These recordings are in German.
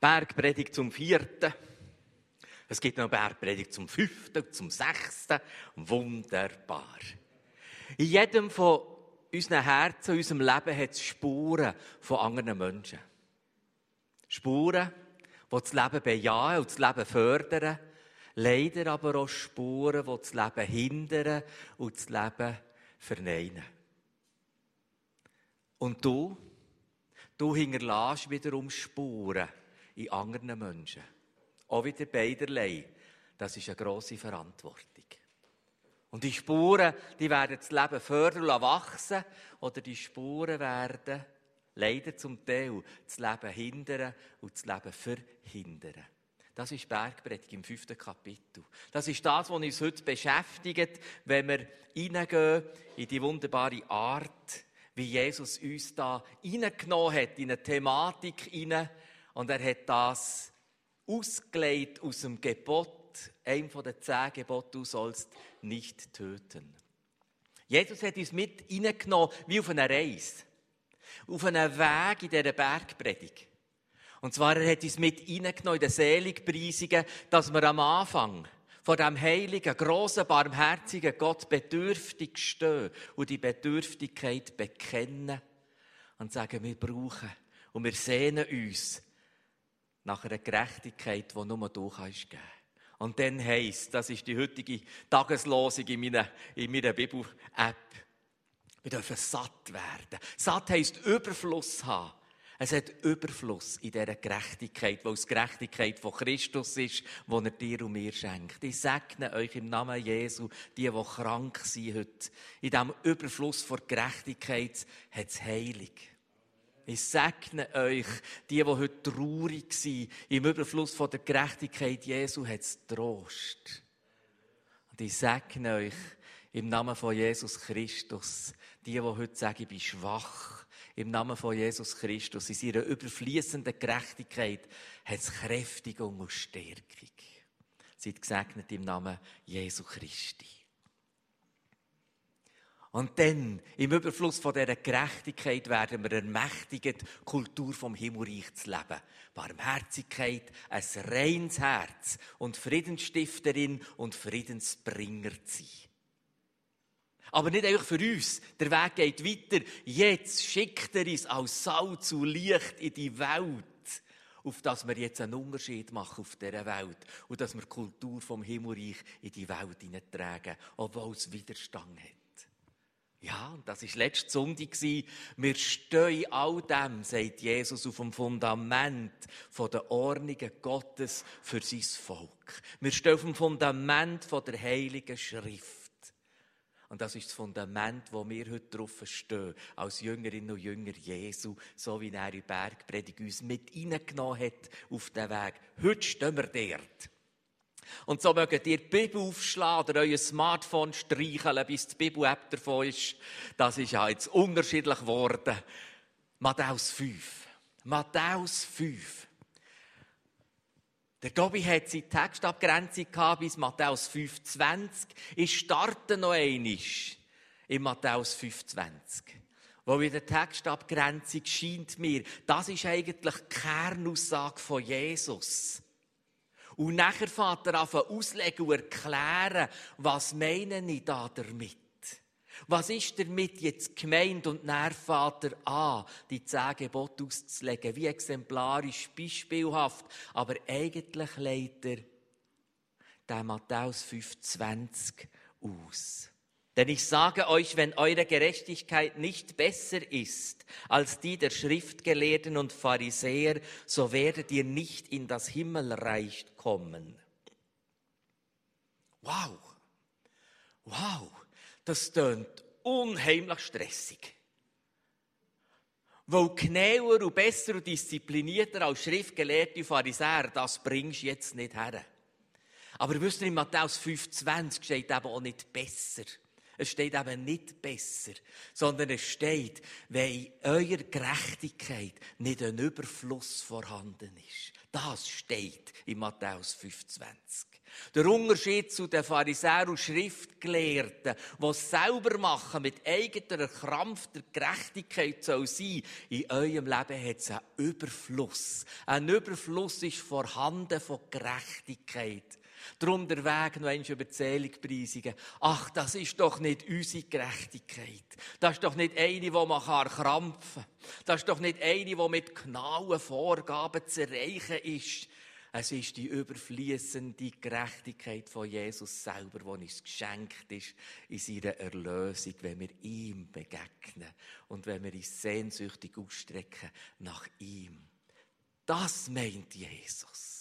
Bergpredigt zum vierten. Es gibt noch Bergpredigt zum fünften, zum sechsten. Wunderbar. In jedem von unseren Herzen, unserem Leben hat es Spuren von anderen Menschen. Spuren, die das Leben bejahen und das Leben fördern. Leider aber auch Spuren, die das Leben hindern und das Leben verneinen. Und du, du hinterlässt wiederum Spuren in anderen Menschen. Auch wieder beiderlei. Das ist eine grosse Verantwortung. Und die Spuren, die werden das Leben fördern und wachsen, oder die Spuren werden leider zum Teil das Leben hindern und das Leben verhindern. Das ist Bergpredigt im fünften Kapitel. Das ist das, was uns heute beschäftigt, wenn wir hineingehen in die wunderbare Art, wie Jesus uns da hineingenommen hat, in eine Thematik hinein. Und er hat das ausgelegt aus dem Gebot, einem von den zehn Geboten, du sollst nicht töten. Jesus hat uns mit hineingenommen, wie auf einer Reise. Auf einem Weg in dieser Bergpredigt. Und zwar, er hat uns mit hineingenommen in den Seligpreisungen, dass wir am Anfang vor dem heiligen, grossen, barmherzigen Gott bedürftig stehen und die Bedürftigkeit bekennen und sagen, wir brauchen und wir sehnen uns nach einer Gerechtigkeit, die nur du kannst geben. Und dann heisst, das ist die heutige Tageslosung in meiner, in meiner Bibel-App, wir dürfen satt werden. Satt heisst Überfluss haben. Es hat Überfluss in dieser Gerechtigkeit, weil es Gerechtigkeit von Christus ist, die er dir und mir schenkt. Ich segne euch im Namen Jesu, die, die krank sind heute. In diesem Überfluss von Gerechtigkeit hat es Heilung. Ich segne euch, die, die heute traurig sind, im Überfluss von der Gerechtigkeit Jesu hat es Trost. Und ich segne euch im Namen von Jesus Christus, die, die heute sagen, ich bin schwach. Im Namen von Jesus Christus, in seiner überfließenden Gerechtigkeit, hat es Kräftigung und Stärkung. Seid gesegnet im Namen Jesu Christi. Und dann, im Überfluss von dieser Gerechtigkeit, werden wir ermächtigt, Kultur vom Himmelreich zu leben. Barmherzigkeit, ein reines Herz und Friedensstifterin und Friedensbringer zu sein. Aber nicht einfach für uns. Der Weg geht weiter. Jetzt schickt er uns als Salz und Licht in die Welt, auf dass wir jetzt einen Unterschied machen auf dieser Welt und dass wir die Kultur vom Himmelreich in die Welt hineintragen, obwohl es Widerstand hat. Ja, und das war letzte Sonntag. Wir stehen all dem, sagt Jesus, auf dem Fundament der Ordnungen Gottes für sein Volk. Wir stehen auf dem Fundament der Heiligen Schrift. Und das ist das Fundament, wo wir heute drauf stehen, als Jüngerinnen und Jünger Jesu, so wie er in Bergpredigt uns mit hineingenommen hat auf den Weg. Heute stehen wir dort. Und so mögt ihr die Bibel aufschlagen oder euer Smartphone streicheln, bis die Bibel-App davon ist. Das ist ja jetzt unterschiedlich geworden. Matthäus 5. Matthäus 5. Der Tobi hat seine Textabgrenzung gehabt bis Matthäus 5,20. Ich starte noch einmal in Matthäus 5,20. Wo in der Textabgrenzung scheint mir, das ist eigentlich die Kernaussage von Jesus. Und nachher fährt er an auslegen und erklären, was meine ich da damit? Was ist damit jetzt gemeint und Vater an, die zehn Gebote auszulegen, wie exemplarisch, beispielhaft, aber eigentlich legt er den Matthäus 5,20 aus. Denn ich sage euch, wenn eure Gerechtigkeit nicht besser ist als die der Schriftgelehrten und Pharisäer, so werdet ihr nicht in das Himmelreich kommen. Wow! Wow! das tönt unheimlich stressig. Weil genauer und besser und disziplinierter als schriftgelehrte Pharisäer, das bringst du jetzt nicht her. Aber wisst ihr, in Matthäus 5,20 steht eben auch nicht besser. Es steht eben nicht besser, sondern es steht, wenn eurer Gerechtigkeit nicht ein Überfluss vorhanden ist. Das steht in Matthäus 25. Der Unterschied zu den Pharisäern und Schriftgelehrten, die es selber machen, mit eigener krampfter Gerechtigkeit soll sein, in eurem Leben hat es einen Überfluss. Ein Überfluss ist vorhanden von Gerechtigkeit. Darum der Weg noch einmal über preisigen. Ach, das ist doch nicht unsere Gerechtigkeit. Das ist doch nicht eine, die man krampfen kann. Das ist doch nicht eine, die mit genauen Vorgaben zu erreichen ist. Es ist die überfließende Gerechtigkeit von Jesus selber, die uns geschenkt ist in seiner Erlösung, wenn wir ihm begegnen und wenn wir uns sehnsüchtig ausstrecken nach ihm. Das meint Jesus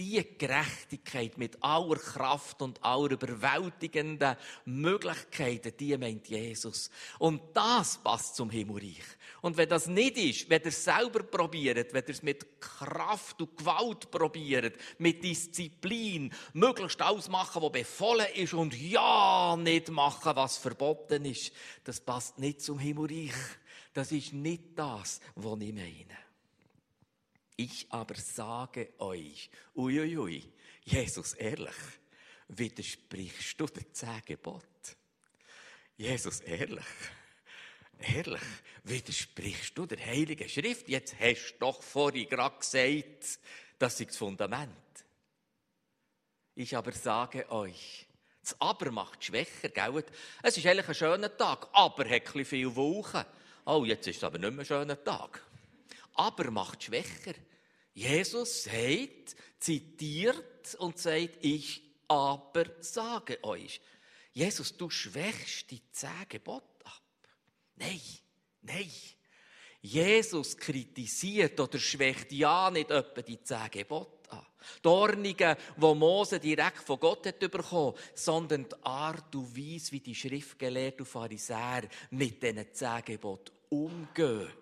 die Gerechtigkeit mit aller Kraft und aller überwältigenden Möglichkeiten, die meint Jesus. Und das passt zum Himmelreich. Und wenn das nicht ist, wenn ihr es selber probiert, wenn ihr es mit Kraft und Gewalt probiert, mit Disziplin, möglichst alles machen, was befohlen ist und ja nicht machen, was verboten ist, das passt nicht zum Himmelreich. Das ist nicht das, was ich meine. Ich aber sage euch, uiuiui, ui, Jesus, ehrlich, widersprichst du den zehn Gebot? Jesus, ehrlich, ehrlich, widersprichst du der Heiligen Schrift? Jetzt hast du doch vorhin gerade gesagt, das ist das Fundament. Ich aber sage euch, das Aber macht schwächer, gell? Es ist eigentlich ein schöner Tag, aber hat ein viel Wolken. Oh, jetzt ist es aber nicht mehr ein schöner Tag. Aber macht schwächer. Jesus sagt, zitiert und sagt, ich aber sage euch. Jesus, du schwächst die zehn ab. Nein, nein. Jesus kritisiert oder schwächt ja nicht etwa die zehn Gebote an. Die Ordnungen, die Mose direkt von Gott hat bekommen, sondern die Art und Weise, wie die Schriftgelehrten und Pharisäer mit diesen zehn Geboten umgehen.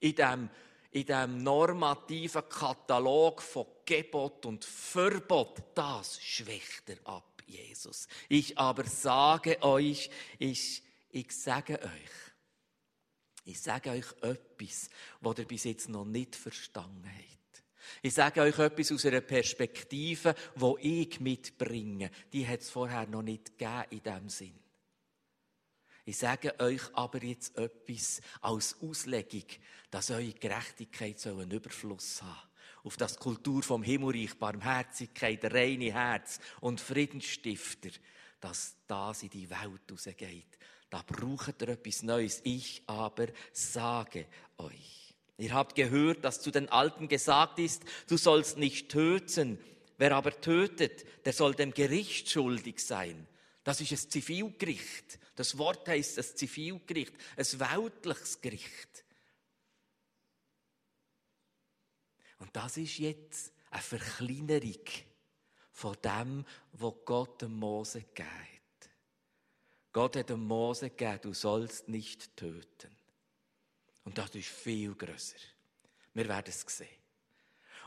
In dem in dem normativen Katalog von Gebot und Verbot, das schwächt er ab, Jesus. Ich aber sage euch, ich, ich sage euch, ich sage euch etwas, was ihr bis jetzt noch nicht verstanden habt. Ich sage euch etwas aus einer Perspektive, wo ich mitbringe. Die hat es vorher noch nicht gegeben in dem Sinn. Ich sage euch aber jetzt etwas als Auslegung, dass eure Gerechtigkeit so einen Überfluss haben auf das Kultur vom Himmelreich, Barmherzigkeit, reine Herz und Friedensstifter, dass das in die Welt rausgeht. Da braucht ihr etwas Neues. Ich aber sage euch. Ihr habt gehört, dass zu den Alten gesagt ist, du sollst nicht töten. Wer aber tötet, der soll dem Gericht schuldig sein. Das ist ein Zivilgericht. Das Wort heißt ein Zivilgericht, ein weltliches Gericht. Und das ist jetzt eine Verkleinerung von dem, was Gott dem Mose gegeben hat. Gott hat dem Mose gegeben, du sollst nicht töten. Und das ist viel größer. Wir werden es sehen.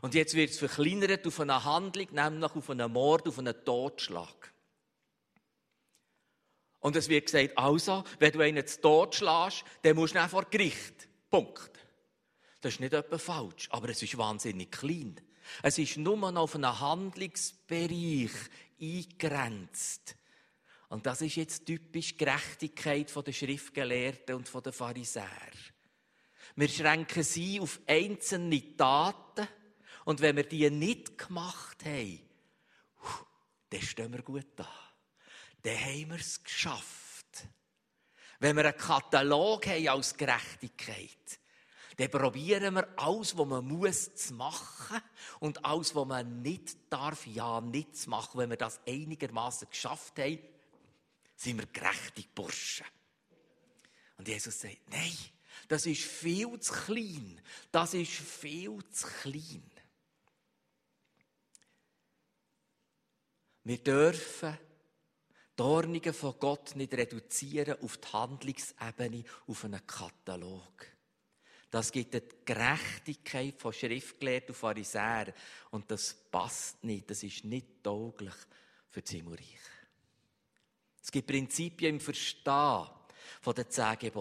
Und jetzt wird es verkleinert auf eine Handlung, nämlich auf einen Mord, auf einen Totschlag. Und es wird gesagt, also, wenn du einen zu Tod schlägst, dann musst du vor Gericht. Punkt. Das ist nicht etwa falsch, aber es ist wahnsinnig klein. Es ist nur noch auf einen Handlungsbereich eingegrenzt. Und das ist jetzt typisch Gerechtigkeit der Schriftgelehrten und der Pharisäer. Wir schränken sie auf einzelne Taten und wenn wir die nicht gemacht haben, dann stehen wir gut da dann haben wir es geschafft. Wenn wir einen Katalog haben als Gerechtigkeit, dann probieren wir alles, was man muss, zu machen und alles, was man nicht darf, ja nicht zu machen. Wenn wir das einigermaßen geschafft haben, sind wir gerechtig Burschen. Und Jesus sagt, nein, das ist viel zu klein. Das ist viel zu klein. Wir dürfen die Ordnungen von Gott nicht reduzieren auf die Handlungsebene, auf einen Katalog. Das gibt eine Gerechtigkeit von Schriftgelehrten und Pharisäern. Und das passt nicht. Das ist nicht tauglich für das Himmelreich. Das gibt Prinzipien im Verstehen von den zehn.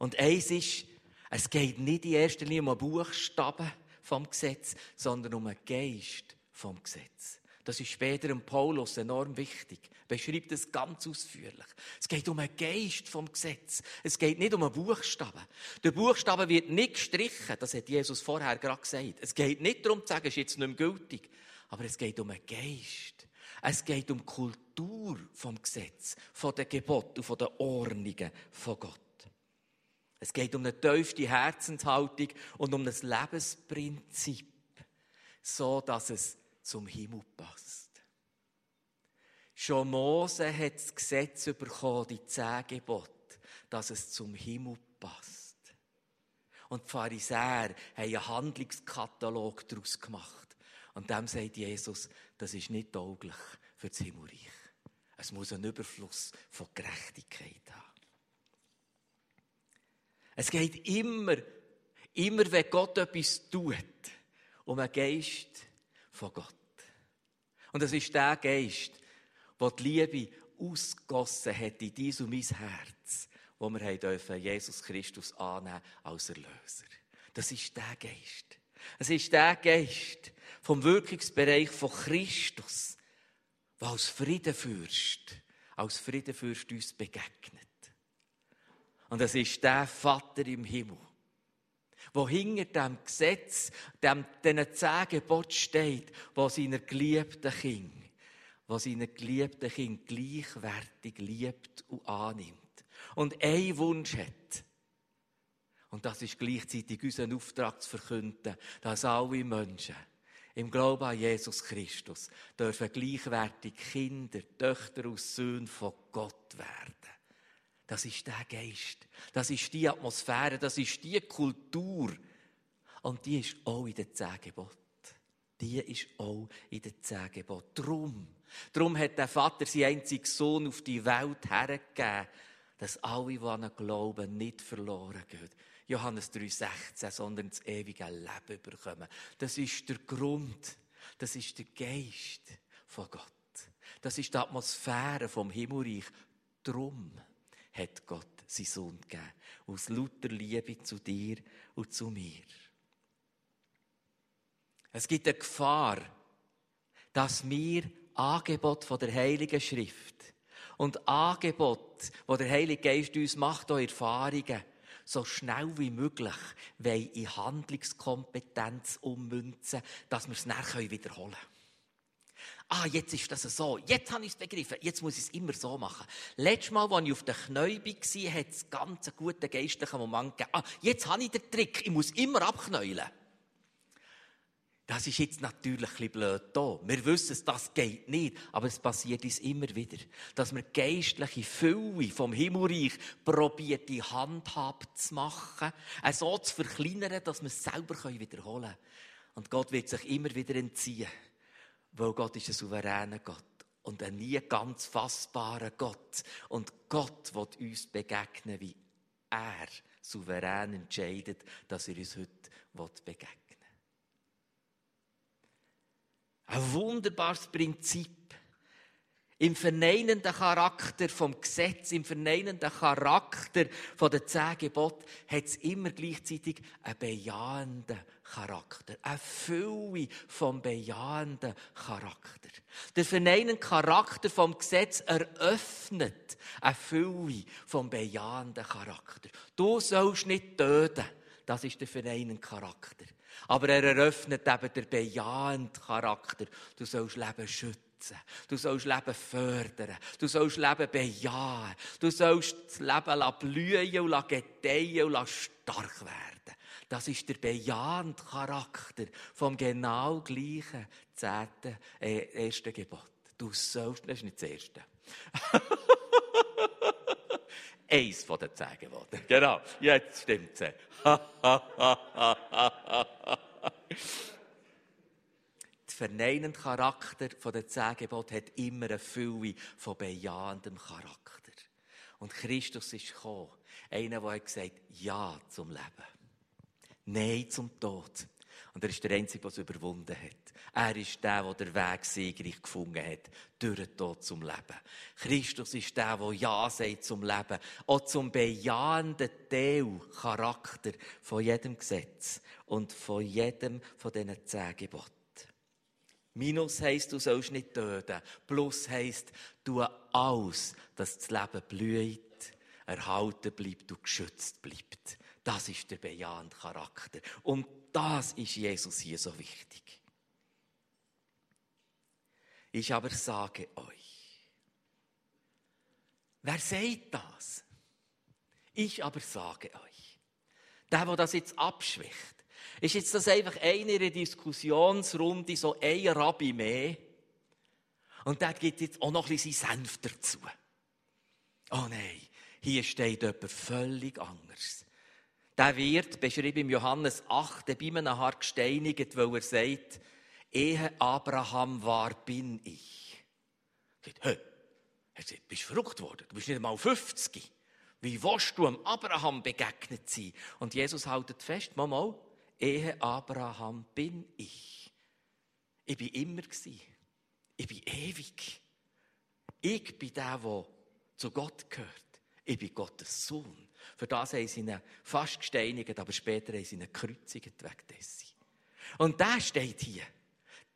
Und eins ist, es geht nicht in erster Linie um einen Buchstaben vom Gesetz, sondern um einen Geist vom Gesetz. Das ist später im Paulus enorm wichtig. Er beschreibt es ganz ausführlich. Es geht um einen Geist vom Gesetz. Es geht nicht um einen Buchstaben. Der Buchstabe wird nicht gestrichen. Das hat Jesus vorher gerade gesagt. Es geht nicht darum zu sagen, es ist jetzt nicht mehr gültig. Aber es geht um einen Geist. Es geht um die Kultur vom Gesetz, von den Geboten und von den Ordnungen von Gott. Es geht um eine tiefste Herzenshaltung und um das Lebensprinzip, so dass es zum Himmel passt. Schon Mose hat das Gesetz bekommen, die zehn dass es zum Himmel passt. Und die Pharisäer haben einen Handlungskatalog daraus gemacht. Und dem sagt Jesus, das ist nicht tauglich für das Himmelreich. Es muss einen Überfluss von Gerechtigkeit haben. Es geht immer, immer wenn Gott etwas tut, um einen Geist von Gott. Und es ist der Geist, der die Liebe ausgossen hat in dies und mein Herz, wo wir dürfen Jesus Christus annehmen als Erlöser. Das ist der Geist. Es ist der Geist vom Wirkungsbereich von Christus, der als Friedenfürst, als Friedenfürst uns begegnet. Und es ist der Vater im Himmel, wo hinter dem Gesetz, dem, diesen zehn Geboten steht, wo seiner geliebten Kind, wo seine geliebten Kind gleichwertig liebt und annimmt. Und einen Wunsch hat. Und das ist gleichzeitig unser Auftrag zu verkünden, dass alle Menschen im Glauben an Jesus Christus dürfen gleichwertig Kinder, Töchter und Söhne von Gott werden. Das ist der Geist. Das ist die Atmosphäre. Das ist die Kultur. Und die ist auch in den Zehn Geboten. Die ist auch in den Zehn Geboten. Drum, drum hat der Vater seinen einzigen Sohn auf die Welt hergegeben, dass alle, die an glauben, nicht verloren gehen. Johannes 3,16, sondern das ewige Leben bekommen. Das ist der Grund. Das ist der Geist von Gott. Das ist die Atmosphäre vom Himmelreich. Drum hat Gott seinen Sohn gegeben. Aus lauter Liebe zu dir und zu mir. Es gibt eine Gefahr, dass wir Angebot von der Heiligen Schrift und Angebot, wo der Heilige Geist uns macht, auch Erfahrungen, so schnell wie möglich in Handlungskompetenz ummünzen, dass wir es nachher wiederholen können ah, jetzt ist das so, jetzt habe ich es begriffen, jetzt muss ich es immer so machen. Letztes Mal, als ich auf den Knäuel war, hat es ganz einen guten geistlichen Moment gegeben. Ah, jetzt habe ich den Trick, ich muss immer abknäulen. Das ist jetzt natürlich ein bisschen blöd da. Wir wissen es, das geht nicht, aber es passiert uns immer wieder, dass wir geistliche Fülle vom Himmelreich probiert, die Handhab zu machen, so zu verkleinern, dass wir es selber wiederholen können. Und Gott wird sich immer wieder entziehen weil Gott ist ein souveräner Gott und ein nie ganz fassbarer Gott. Und Gott wird uns begegnen, wie er souverän entscheidet, dass er uns heute begegnen will. Ein wunderbares Prinzip im verneinenden Charakter vom Gesetz, im verneinenden Charakter von den zehn hat es immer gleichzeitig einen bejahenden Charakter. Eine Fülle vom bejahenden Charakter. Der verneinende Charakter vom Gesetz eröffnet eine Fülle vom bejahenden Charakter. Du sollst nicht töten. Das ist der verneinende Charakter. Aber er eröffnet eben den bejahenden Charakter. Du sollst Leben schützen schützen. Du sollst Leben fördern. Du sollst Leben bejahen. Du sollst das Leben blühen und gedeihen und stark werden. Das ist der bejahende Charakter vom genau gleichen zehnten, äh, ersten Gebot. Du sollst, das ist nicht das erste. Eins von den zehn Geboten. Genau, jetzt stimmt es. der verneinende Charakter der zehn Gebote hat immer eine Fülle von bejahendem Charakter. Und Christus ist gekommen, einer, der gesagt hat, Ja zum Leben. Nein zum Tod. Und er ist der Einzige, der es überwunden hat. Er ist der, der den Weg siegreich gefunden hat, durch den Tod zum Leben. Christus ist der, der Ja sagt zum Leben, auch zum bejahenden Teil, Charakter von jedem Gesetz und von jedem von diesen zehn Geboten. Minus heisst, du sollst nicht töten. Plus heisst, tu alles, dass das Leben blüht, erhalten bleibt und geschützt bleibt. Das ist der bejahende Charakter. Und das ist Jesus hier so wichtig. Ich aber sage euch, wer sagt das? Ich aber sage euch, der, der das jetzt abschwächt, ist jetzt das einfach eine Diskussionsrunde, so ein Rabbi mehr? Und der gibt jetzt auch noch ein bisschen Senf dazu. Oh nein, hier steht jemand völlig anders. Der wird, beschrieben im Johannes 8, bei einem Haar gesteinigt, weil er sagt, ehe Abraham war, bin ich. Er sagt, hey, du bist verrückt worden, du bist nicht einmal 50. Wie willst du am Abraham begegnet sein? Und Jesus haltet fest, mal, ehe Abraham bin ich. Ich bin immer gsi. Ich bin ewig. Ich bin der, der zu Gott gehört. Ich bin Gottes Sohn. Für das haben sie ihn fast gesteinigt, aber später haben sie ihn gekreuzigt wegen dessen. Und der steht hier.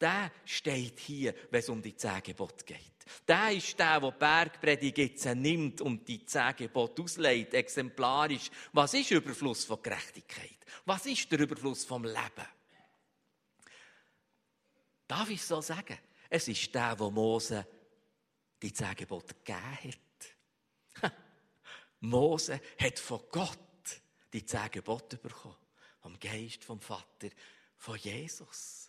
Der steht hier, wenn es um die zehn Gebote geht. Der ist der, der Bergpredigt jetzt nimmt und die zehn Gebote auslegt, exemplarisch. Was ist Überfluss von Gerechtigkeit? Was ist der Überfluss vom Leben? Darf ich so sagen? Es ist der, wo Mose die zehn Gebote gegeben hat. Mose hat von Gott die zehn Gebote bekommen. Vom Geist, vom Vater, von Jesus.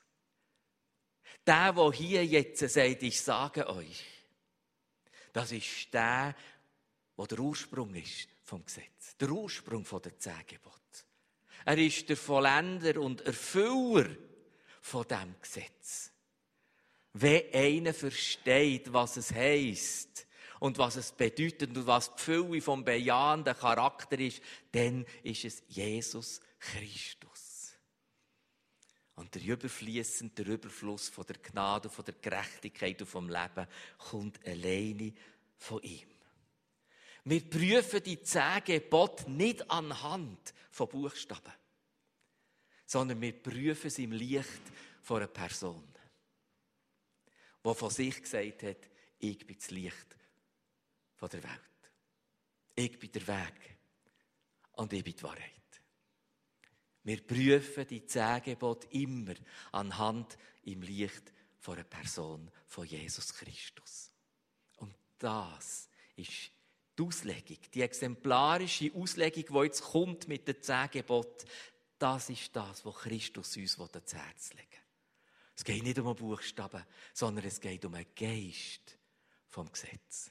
Der, der hier jetzt sagt, ich sage euch, das ist der, der der Ursprung ist vom Gesetz. Der Ursprung der zehn Gebote. Er ist der Vollender und Erfüller von dem Gesetz. Wenn einer versteht, was es heißt und was es bedeutet und was die Fülle vom bejahenden Charakter ist, dann ist es Jesus Christus. Und der überfließende, Überfluss von der Gnade, von der Gerechtigkeit und vom Leben kommt alleine von ihm. Wir prüfen die zehn Gebote nicht anhand von Buchstaben, sondern wir prüfen sie im Licht von einer Person, die von sich gesagt hat, ich bin das Licht der Welt. Ich bin der Weg und ich bin die Wahrheit. Wir prüfen die zehn immer anhand im Licht von einer Person von Jesus Christus. Und das ist die Auslegung, die exemplarische Auslegung, die jetzt kommt mit den zehn das ist das, was Christus uns ans Herz legen will. Es geht nicht um einen Buchstaben, sondern es geht um einen Geist vom Gesetz.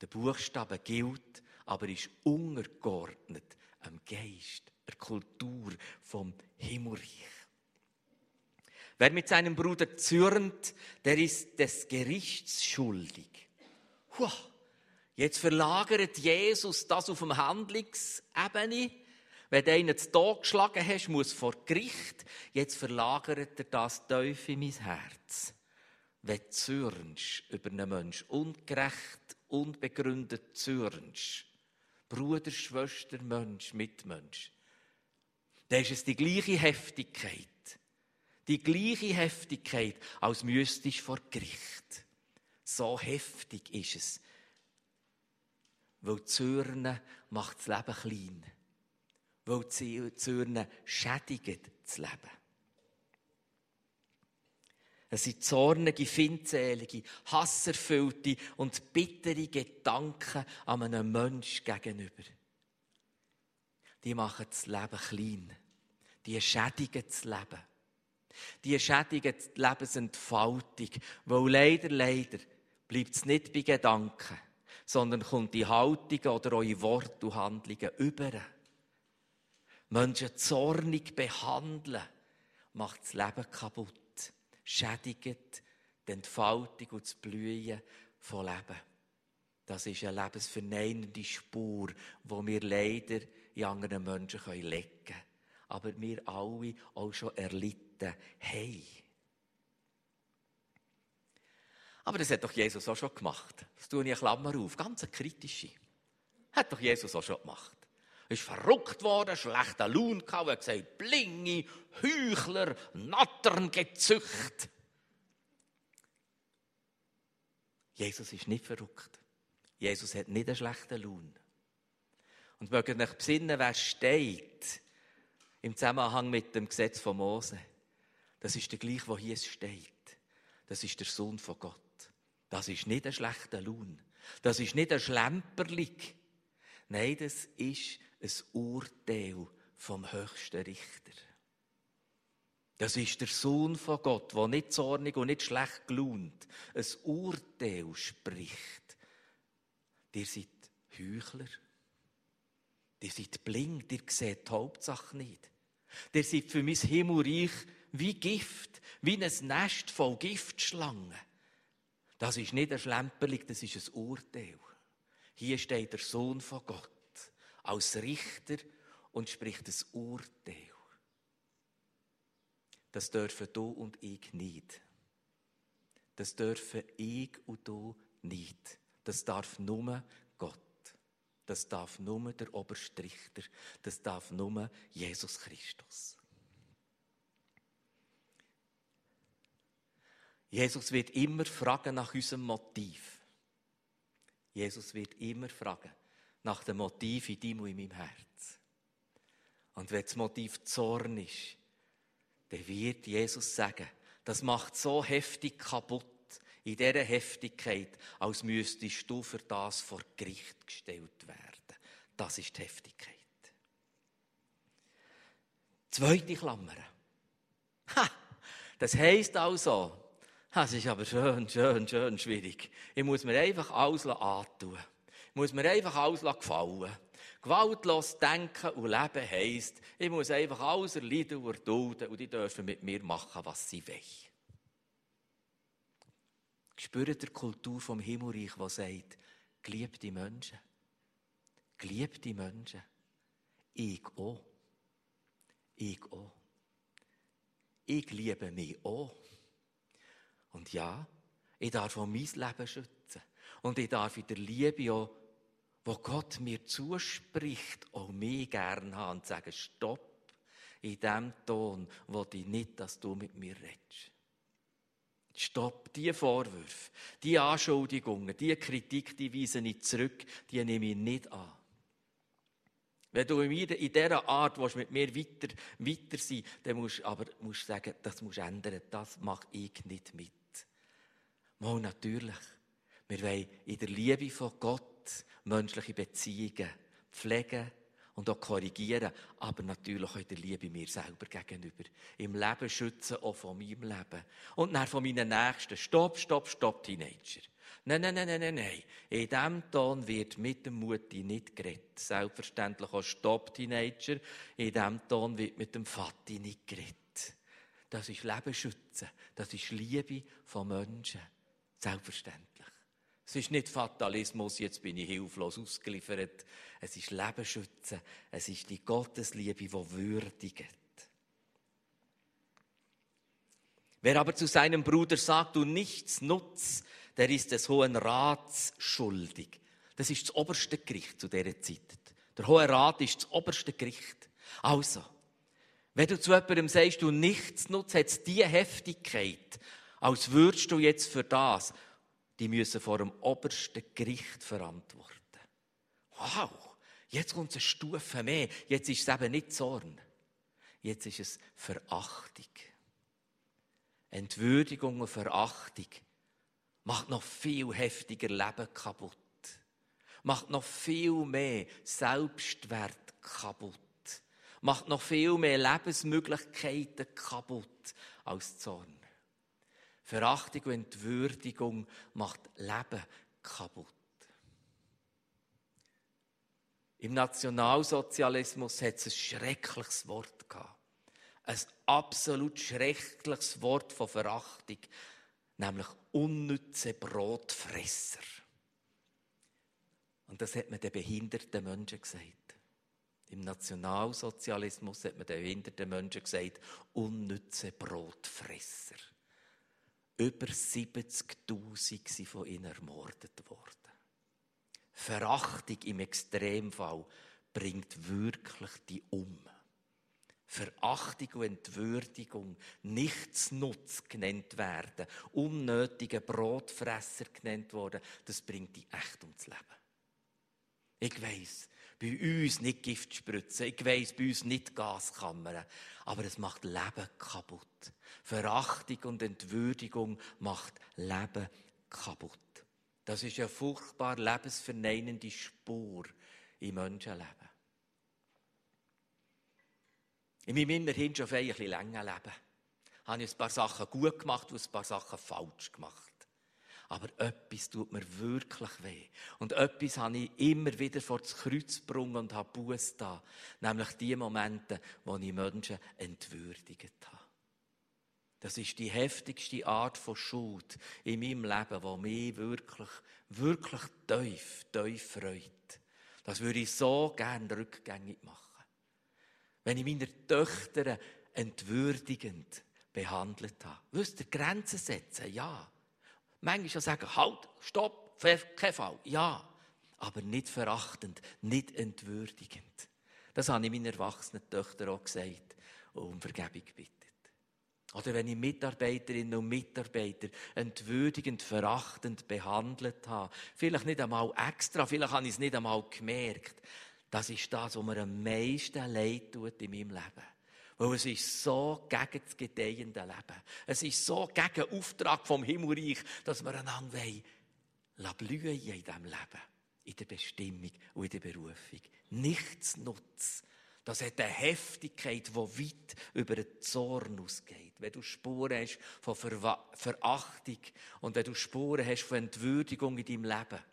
Der Buchstabe gilt, aber ist untergeordnet am Geist, der Kultur vom Himmelreich. Wer mit seinem Bruder zürnt, der ist des Gerichts schuldig. Huh. Jetzt verlagert Jesus das auf dem Handlungsebene. Wenn du einen zu Tod geschlagen hast, muss vor Gericht. Jetzt verlagert er das tief in mein Herz. Wenn du zürnst über einen Menschen, ungerecht, unbegründet zürnst, Bruder, Schwester, Mensch, Mitmensch, dann ist es die gleiche Heftigkeit. Die gleiche Heftigkeit, als müsstest vor Gericht. So heftig ist es, weil Zürnen macht das Leben klein. Weil Zürnen schädigt das Leben. Es sind zornige, findselige, hasserfüllte und bittere Gedanken an einem Menschen gegenüber. Die machen das Leben klein. Die schädigen das Leben. Die schädigen die Lebensentfaltung. Weil leider, leider bleibt es nicht bei Gedanken sondern kommt die Haltung oder eure Worte und Handlungen über. Menschen zornig behandeln, macht das Leben kaputt, schädigt die Entfaltung und das Blühen von Leben. Das ist eine lebensverneinende Spur, die wir leider in anderen Menschen legen können. aber wir alle auch schon erlitten haben. Aber das hat doch Jesus auch schon gemacht. Das tue ich eine Klammer auf, ganz eine kritische. Hat doch Jesus auch schon gemacht. Er ist verrückt worden, schlechter Lohn gehabt, hat gesagt, Blingi, Heuchler, Natterngezücht. Jesus ist nicht verrückt. Jesus hat nicht einen schlechten Lohn. Und mögt euch besinnen, wer steht im Zusammenhang mit dem Gesetz von Mose. Das ist der gleiche, der hier steht. Das ist der Sohn von Gott. Das ist nicht ein schlechter Lohn. Das ist nicht ein Schlemperlig. Nein, das ist ein Urteil vom höchsten Richter. Das ist der Sohn von Gott, der nicht zornig und nicht schlecht gelaunt ein Urteil spricht. Ihr seid Heuchler. Ihr seid blind, ihr seht die Hauptsache nicht. Ihr seid für mein Himmelreich wie Gift, wie ein Nest voll Giftschlangen. Das ist nicht ein Schlemperling, das ist ein Urteil. Hier steht der Sohn von Gott als Richter und spricht das Urteil. Das dürfen du und ich nicht. Das dürfen ich und du nicht. Das darf nur. Das darf nur der oberste Richter. Das darf nur Jesus Christus. Jesus wird immer fragen nach unserem Motiv. Jesus wird immer fragen nach dem Motiv in deinem und in meinem Herz. Und wenn das Motiv Zorn ist, dann wird Jesus sagen, das macht so heftig kaputt, in dieser Heftigkeit, als müsstest du für das vor Gericht gestellt werden. Das ist die Heftigkeit. Zweite Klammer. Ha, das heisst also, das ist aber schön, schön, schön schwierig. Ich muss mir einfach alles antun. Ich muss mir einfach alles gefallen. Gewaltlos denken und leben heisst, ich muss einfach alles erleiden und erdulden und die dürfen mit mir machen, was sie wollen. Spürt der Kultur vom Himmelreich, die sagt, geliebte Menschen. Geliebte Menschen. Ich auch. Ich auch. Ich liebe mich auch. Und ja, ich darf auch mein Leben schützen. Und ich darf in der Liebe auch, wo Gott mir zuspricht, auch mich gern haben und sagen, stopp, in dem Ton wo ich nicht, dass du mit mir redest. Stopp, die Vorwürfe, die Anschuldigungen, die Kritik, die weise ich zurück, die nehme ich nicht an. Wenn du in dieser Art willst, mit mir weiter, weiter sein dann musst du aber musst sagen, das musst du ändern, das mache ich nicht mit. Mal natürlich. Wir wollen in der Liebe von Gott menschliche Beziehungen pflegen und auch korrigieren, aber natürlich auch in der Liebe mir selber gegenüber. Im Leben schützen, auch von meinem Leben. Und dann von meinen Nächsten. Stopp, stopp, stopp, Teenager. Nein, nein, nein, nein, nein. In diesem Ton wird mit dem Mutti nicht geredet. Selbstverständlich auch Stopp, Teenager. In diesem Ton wird mit dem Vati nicht geredet. Das ist Leben schützen. Das ist Liebe von Menschen. Selbstverständlich. Es ist nicht Fatalismus, jetzt bin ich hilflos ausgeliefert. Es ist Leben schützen. Es ist die Gottesliebe, die würdigt. Wer aber zu seinem Bruder sagt, du nichts nutzt, der ist des Hohen Rats schuldig. Das ist das oberste Gericht zu dieser Zeit. Der Hohe Rat ist das oberste Gericht. Also, wenn du zu jemandem sagst, du nichts nutzt, hat es die Heftigkeit, als würdest du jetzt für das, die müssen vor dem obersten Gericht verantworten. Wow, jetzt kommt eine Stufe mehr. Jetzt ist es eben nicht Zorn. Jetzt ist es Verachtung. Entwürdigung und Verachtung macht noch viel heftiger Leben kaputt. Macht noch viel mehr Selbstwert kaputt. Macht noch viel mehr Lebensmöglichkeiten kaputt als Zorn. Verachtung und Entwürdigung macht Leben kaputt. Im Nationalsozialismus hat es ein schreckliches Wort gehabt. Ein absolut schreckliches Wort von Verachtung, nämlich unnütze Brotfresser. Und das hat man den behinderten Menschen gesagt. Im Nationalsozialismus hat man den behinderten Menschen gesagt, unnütze Brotfresser. Über 70.000 sind von ihnen ermordet worden. Verachtung im Extremfall bringt wirklich die um. Verachtung und Entwürdigung, Nichtsnutz genannt werden, unnötige Brotfresser genannt worden, das bringt die echt ums Leben. Ich weiss, bei uns nicht Giftspritzen, ich weiss, bei uns nicht Gaskammern, aber es macht Leben kaputt. Verachtung und Entwürdigung macht Leben kaputt. Das ist eine furchtbar lebensverneinende Spur im Menschenleben. In meinem immerhin schon ein bisschen länger Leben habe ich ein paar Sachen gut gemacht und ein paar Sachen falsch gemacht. Aber etwas tut mir wirklich weh. Und etwas habe ich immer wieder vor das Kreuz gebrungen und habe Buß da. Nämlich die Momente, wo ich Menschen entwürdigt habe. Das ist die heftigste Art von Schuld in meinem Leben, die mich wirklich, wirklich tief, tief freut. Das würde ich so gerne rückgängig machen wenn ich meine Töchter entwürdigend behandelt habe. Wisst ihr, Grenzen setzen, ja. Manchmal sagen, halt, stopp, kein Fall, ja. Aber nicht verachtend, nicht entwürdigend. Das habe ich meinen erwachsenen Töchtern auch gesagt und um Vergebung gebeten. Oder wenn ich Mitarbeiterinnen und Mitarbeiter entwürdigend, verachtend behandelt habe, vielleicht nicht einmal extra, vielleicht habe ich es nicht einmal gemerkt, das ist das, was mir am meisten leid tut in meinem Leben. Weil es ist so gegen das gedeihende Leben. Es ist so gegen den Auftrag vom Himmelreich, dass wir einander wollen, blühen in diesem Leben. In der Bestimmung und in der Berufung. Nichts nutzt. Das hat eine Heftigkeit, die weit über den Zorn ausgeht. Wenn du Spuren hast von Ver Verachtung und wenn du Spuren hast von Entwürdigung in deinem Leben.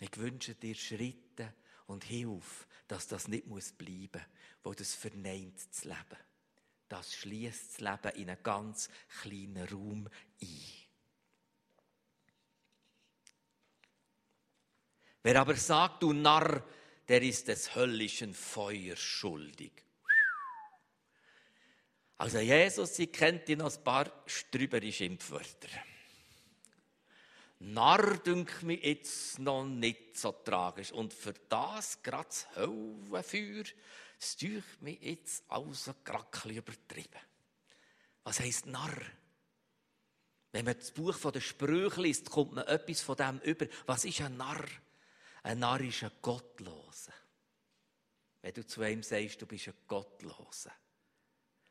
Ich wünsche dir Schritte, und hilf, dass das nicht muss bleiben, wo das verneint das Leben. Das schließt das Leben in einen ganz kleinen Raum ein. Wer aber sagt, du Narr, der ist des höllischen Feuers schuldig. Also Jesus, sie kennt ihn noch ein paar strübere Schimpfwörter. Narr dünkt mich jetzt noch nicht so tragisch. Und für das gerade das Höllenfeuer, das dünkt mich jetzt also gerade übertrieben. Was heisst Narr? Wenn man das Buch der Sprüche liest, kommt man etwas von dem über. Was ist ein Narr? Ein Narr ist ein Gottloser. Wenn du zu ihm sagst, du bist ein Gottloser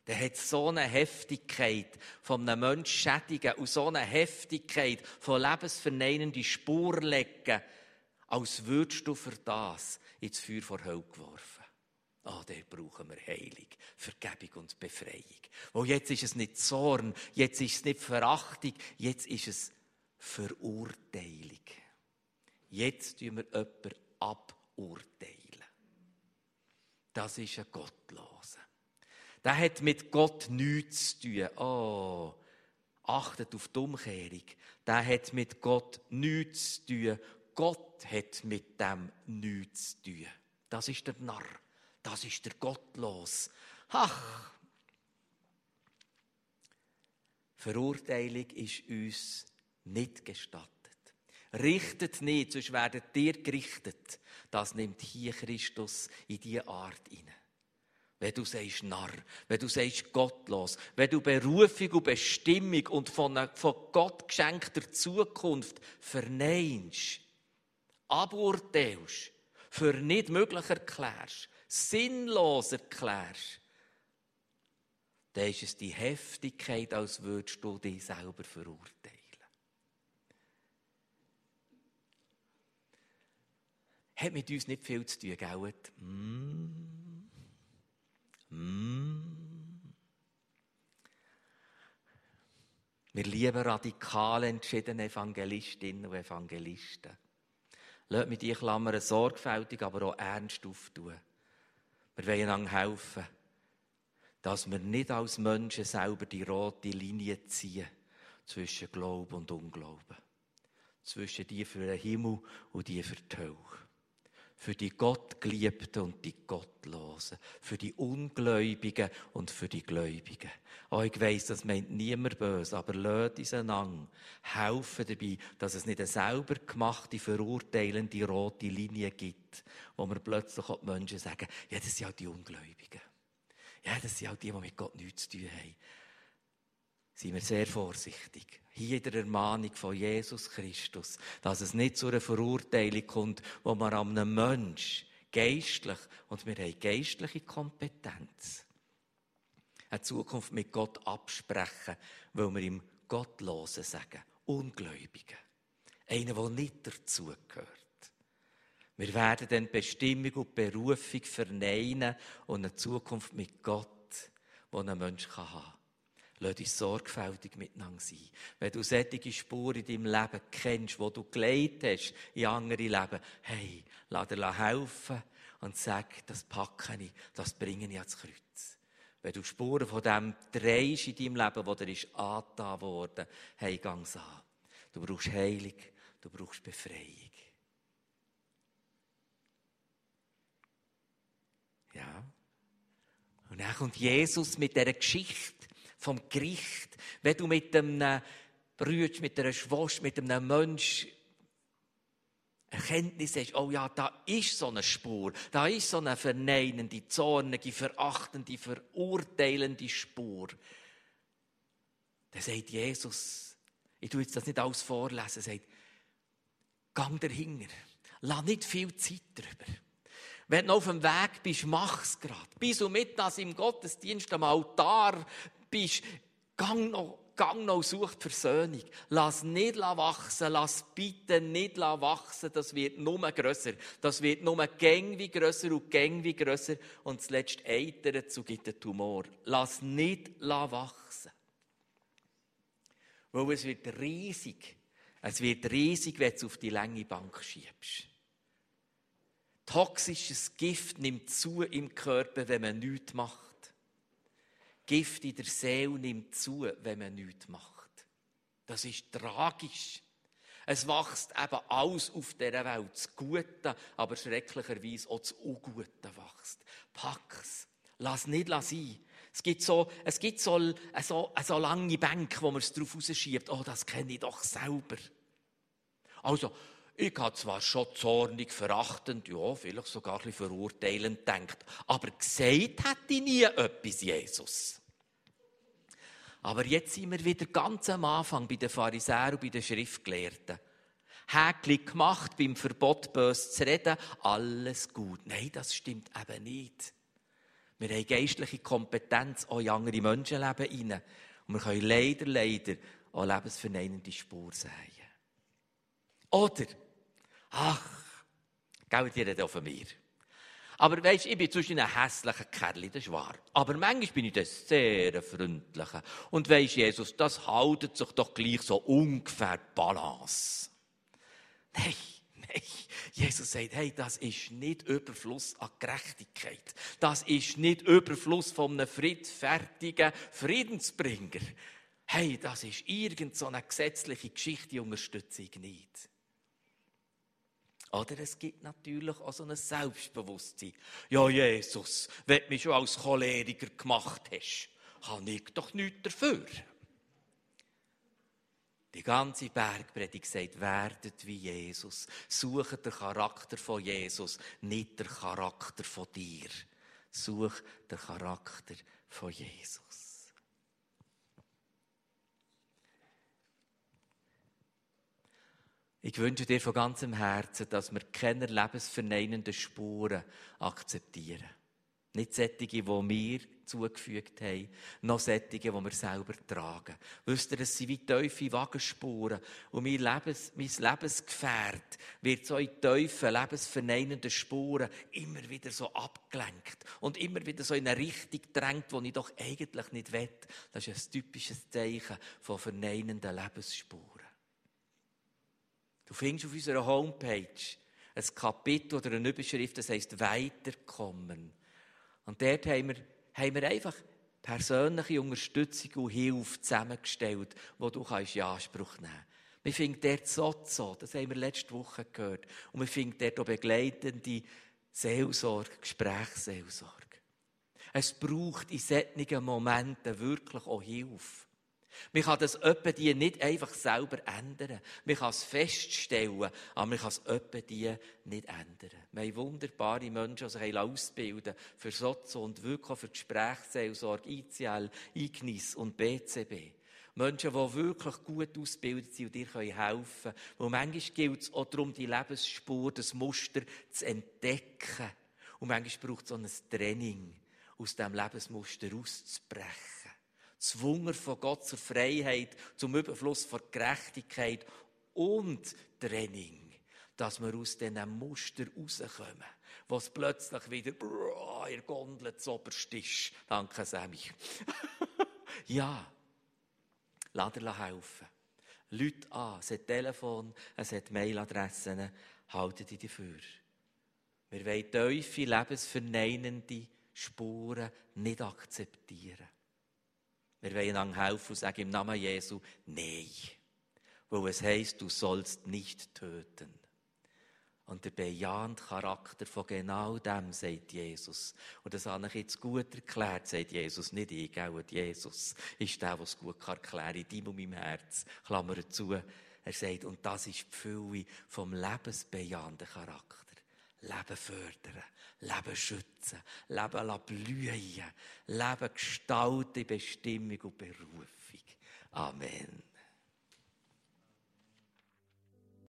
der hat so eine Heftigkeit von einem Menschen schädigen und so eine Heftigkeit von lebensverneinenden Spur legen, als würdest du für das ins Feuer vor Hölle geworfen. Ah, oh, der brauchen wir Heilung, Vergebung und Befreiung. Wo jetzt ist es nicht Zorn, jetzt ist es nicht Verachtung, jetzt ist es Verurteilung. Jetzt tun wir jemanden aburteilen. Das ist ein Gottloser. Der hat mit Gott nichts zu tun. Oh, achtet auf die Umkehrung. Der hat mit Gott nichts zu tun. Gott hat mit dem nichts zu tun. Das ist der Narr. Das ist der Gottlos. Ach! Verurteilung ist uns nicht gestattet. Richtet nicht, sonst werdet ihr gerichtet. Das nimmt hier Christus in diese Art hinein. Wenn du sagst Narr, wenn du sagst gottlos, wenn du Berufung und Bestimmung und von, von Gott geschenkter Zukunft verneinst, aburteilst, für nicht möglich erklärst, sinnlos erklärst, dann ist es die Heftigkeit, als würdest du dich selber verurteilen. Hat mit uns nicht viel zu tun, gell? Mm. Mm. Wir lieben radikal entschiedene Evangelistinnen und Evangelisten. Lasst mich die Klammern sorgfältig, aber auch ernst auftun. Wir wollen einander helfen, dass wir nicht als Menschen selber die rote Linie ziehen zwischen Glauben und Unglauben. Zwischen die für den Himmel und die für die Hölle. Für die Gottgeliebten und die Gottlosen, für die Ungläubigen und für die Gläubigen. Oh, ich weiss, das meint niemand böse, aber lasst uns einander helfen dabei, dass es nicht eine selber gemachte, verurteilende rote Linie gibt, wo wir plötzlich auch die Menschen sagen, ja, das sind halt die Ungläubigen. Ja, das sind halt die, die mit Gott nichts zu tun haben. Seien wir sehr vorsichtig hier der Ermahnung von Jesus Christus, dass es nicht zu einer Verurteilung kommt, wo man einem Mensch geistlich, und wir haben geistliche Kompetenz, eine Zukunft mit Gott absprechen, weil wir ihm Gottlosen sagen, Ungläubigen. Einen, der nicht dazugehört. Wir werden dann Bestimmung und Berufung verneinen und eine Zukunft mit Gott, die ein Mensch haben kann. Lass uns sorgfältig miteinander sein. Wenn du solche Spuren in deinem Leben kennst, wo du geleitet hast in andere Leben, hey, lass dir helfen und sag, das packe ich, das bringe ich ans Kreuz. Wenn du Spuren von dem drehst in deinem Leben, wo dir ist angetan worden, hey, gang's an. Du brauchst Heilung, du brauchst Befreiung. Ja. Und dann kommt Jesus mit dieser Geschichte vom Gericht. Wenn du mit einem Brüder, mit einer Schwester, mit einem Menschen Erkenntnis hast, oh ja, da ist so eine Spur, da ist so eine verneinende, zornige, verachtende, verurteilende Spur. Dann sagt Jesus, ich tue jetzt das nicht alles vorlesen, sagt, gang dahinter, lass nicht viel Zeit drüber. Wenn du auf dem Weg bist, mach es gerade. Bis du mittags im Gottesdienst am Altar bist, gang noch, gang noch, such Versöhnung. Lass nicht wachsen, lass bitte nicht wachsen, das wird nur grösser. Das wird nur gäng wie grösser und gäng wie grösser und zuletzt eitern zu gibt den Tumor. Lass nicht wachsen. Weil es wird riesig. Es wird riesig, wenn du es auf die lange Bank schiebst. Toxisches Gift nimmt zu im Körper, wenn man nichts macht. Gift in der Seele nimmt zu, wenn man nichts macht. Das ist tragisch. Es wächst eben alles auf dieser Welt. Das Gute, aber schrecklicherweise auch das Ungute wächst. Pack's. Lass nicht sein. Es gibt so, es gibt so, so, so lange Bänke, wo man es drauf rausschiebt. Oh, das kenne ich doch selber. Also, ich habe zwar schon zornig, verachtend, ja, vielleicht sogar ein bisschen verurteilend gedacht, aber gesagt hätte ich nie etwas, Jesus. Aber jetzt sind wir wieder ganz am Anfang bei den Pharisäern und bei den Schriftgelehrten. Häkchen gemacht, beim Verbot bös zu reden, alles gut. Nein, das stimmt eben nicht. Wir haben geistliche Kompetenz auch in andere Menschenleben hinein. Und wir können leider, leider auch lebensverneinende Spur sehen. Oder, ach, gell, die reden auch von mir. Aber weisst, ich bin zwischen einem hässlichen Kerl, das ist wahr. Aber manchmal bin ich ein sehr freundlicher. Und weisst, Jesus, das haltet sich doch gleich so ungefähr Balance. Nein, nein. Jesus sagt, hey, das ist nicht Überfluss an Gerechtigkeit. Das ist nicht Überfluss von einem friedfertigen Friedensbringer. Hey, das ist irgendeine gesetzliche Geschichte, die Unterstützung nicht. Oder es gibt natürlich auch so ein Selbstbewusstsein. Ja, Jesus, wenn du mich schon als Choleriker gemacht hast, habe ich doch nichts dafür. Die ganze Bergpredigt sagt, werdet wie Jesus. Suche den Charakter von Jesus, nicht den Charakter von dir. Such den Charakter von Jesus. Ich wünsche dir von ganzem Herzen, dass wir keine lebensverneinenden Spuren akzeptieren. Nicht solche, die wir zugefügt haben, noch solche, die wir selber tragen. Wisst ihr, es sind wie tiefe Wagenspuren. Und mein, Lebens, mein Lebensgefährt wird so in tiefen, lebensverneinenden Spuren immer wieder so abgelenkt. Und immer wieder so in eine Richtung drängt, die ich doch eigentlich nicht will. Das ist ein typisches Zeichen von verneinenden Lebensspuren. Du findest auf unserer Homepage ein Kapitel oder eine Überschrift, das heißt Weiterkommen. Und dort haben wir, haben wir einfach persönliche Unterstützung und Hilfe zusammengestellt, die du kannst in Anspruch nehmen kannst. Wir finden dort so, das haben wir letzte Woche gehört. Und wir finden dort auch begleitende Seelsorge, Gesprächsseelsorge. Es braucht in solchen Momenten wirklich auch Hilfe. Man kann das öppe die nicht einfach selber ändern. Man kann es feststellen, aber man kann es die nicht ändern. Wir haben wunderbare Menschen, die sich ausbilden für Sozo und wirklich für Gesprächsseelsorge, ICL, IGNIS und BCB. Menschen, die wirklich gut ausgebildet sind und dir helfen können. Und manchmal gilt es auch darum, die Lebensspur, das Muster zu entdecken. Und manchmal braucht es auch ein Training, aus diesem Lebensmuster auszubrechen. Das Wunder von Gott zur Freiheit, zum Überfluss von Gerechtigkeit und Training, dass wir aus diesem Muster rauskommen, wo es plötzlich wieder in der Gondel zoberst ist. Danke, Sammy. ja, lass helfen. Leute an, es hat Telefon, es hat Mailadressen, haltet dich dafür. Wir wollen tiefe, lebensverneinende Spuren nicht akzeptieren. Wir wollen einander helfen und sagen im Namen Jesu Nein. Weil es heisst, du sollst nicht töten. Und der bejahende Charakter von genau dem, sagt Jesus. Und das habe ich jetzt gut erklärt, sagt Jesus. Nicht ich, auch Jesus ist der, der es gut erklären kann, in deinem und meinem Herz. Klammer zu. Er sagt, und das ist die Fülle vom lebensbejahenden Charakter. Leben fördern, Leben schützen, Leben blühen, Leben gestalten, Bestimmung und Berufung. Amen.